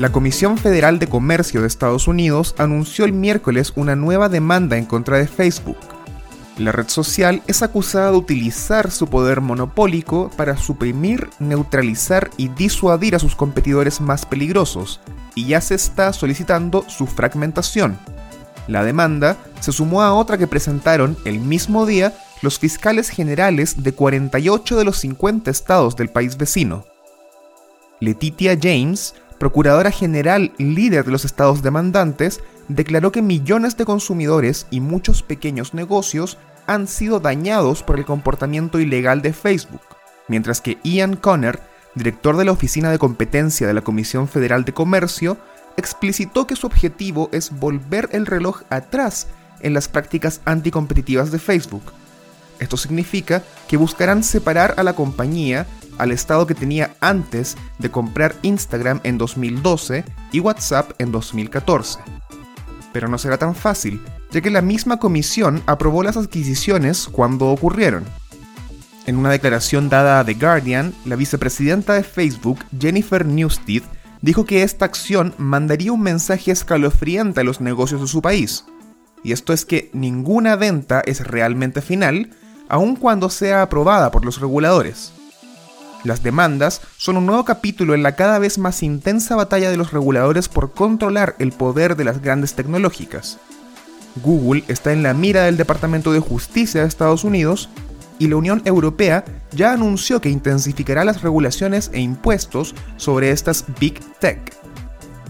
La Comisión Federal de Comercio de Estados Unidos anunció el miércoles una nueva demanda en contra de Facebook. La red social es acusada de utilizar su poder monopólico para suprimir, neutralizar y disuadir a sus competidores más peligrosos, y ya se está solicitando su fragmentación. La demanda se sumó a otra que presentaron el mismo día los fiscales generales de 48 de los 50 estados del país vecino. Letitia James Procuradora General líder de los estados demandantes, declaró que millones de consumidores y muchos pequeños negocios han sido dañados por el comportamiento ilegal de Facebook, mientras que Ian Conner, director de la Oficina de Competencia de la Comisión Federal de Comercio, explicitó que su objetivo es volver el reloj atrás en las prácticas anticompetitivas de Facebook. Esto significa que buscarán separar a la compañía al estado que tenía antes de comprar Instagram en 2012 y WhatsApp en 2014. Pero no será tan fácil, ya que la misma comisión aprobó las adquisiciones cuando ocurrieron. En una declaración dada a The Guardian, la vicepresidenta de Facebook, Jennifer Newstead, dijo que esta acción mandaría un mensaje escalofriante a los negocios de su país. Y esto es que ninguna venta es realmente final, aun cuando sea aprobada por los reguladores. Las demandas son un nuevo capítulo en la cada vez más intensa batalla de los reguladores por controlar el poder de las grandes tecnológicas. Google está en la mira del Departamento de Justicia de Estados Unidos y la Unión Europea ya anunció que intensificará las regulaciones e impuestos sobre estas Big Tech.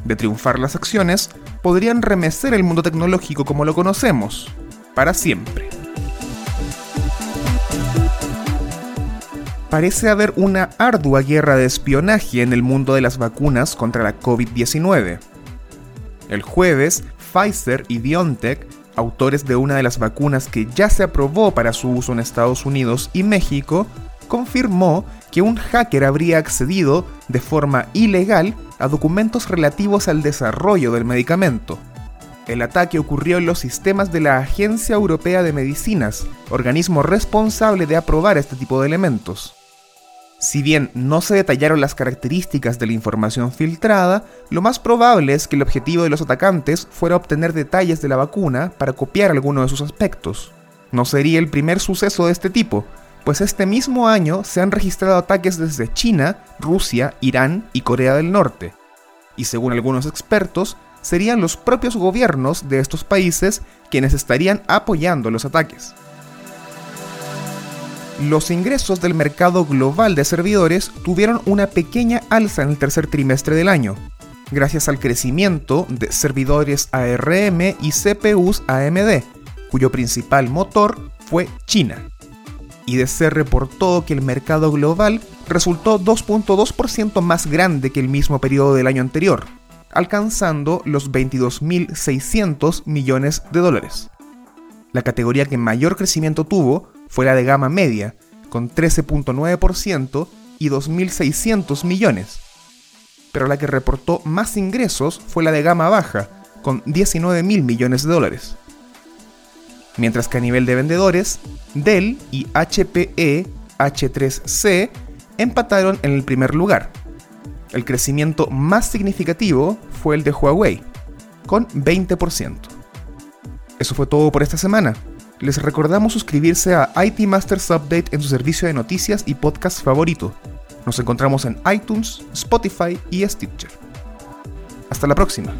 De triunfar las acciones, podrían remecer el mundo tecnológico como lo conocemos, para siempre. Parece haber una ardua guerra de espionaje en el mundo de las vacunas contra la COVID-19. El jueves, Pfizer y BioNTech, autores de una de las vacunas que ya se aprobó para su uso en Estados Unidos y México, confirmó que un hacker habría accedido de forma ilegal a documentos relativos al desarrollo del medicamento. El ataque ocurrió en los sistemas de la Agencia Europea de Medicinas, organismo responsable de aprobar este tipo de elementos. Si bien no se detallaron las características de la información filtrada, lo más probable es que el objetivo de los atacantes fuera obtener detalles de la vacuna para copiar alguno de sus aspectos. No sería el primer suceso de este tipo, pues este mismo año se han registrado ataques desde China, Rusia, Irán y Corea del Norte. Y según algunos expertos, serían los propios gobiernos de estos países quienes estarían apoyando los ataques los ingresos del mercado global de servidores tuvieron una pequeña alza en el tercer trimestre del año, gracias al crecimiento de servidores ARM y CPUs AMD, cuyo principal motor fue China. IDC reportó que el mercado global resultó 2.2% más grande que el mismo periodo del año anterior, alcanzando los 22.600 millones de dólares. La categoría que mayor crecimiento tuvo fue la de gama media, con 13.9% y 2.600 millones. Pero la que reportó más ingresos fue la de gama baja, con 19.000 millones de dólares. Mientras que a nivel de vendedores, Dell y HPE H3C empataron en el primer lugar. El crecimiento más significativo fue el de Huawei, con 20%. Eso fue todo por esta semana les recordamos suscribirse a IT Masters Update en su servicio de noticias y podcast favorito. Nos encontramos en iTunes, Spotify y Stitcher. Hasta la próxima.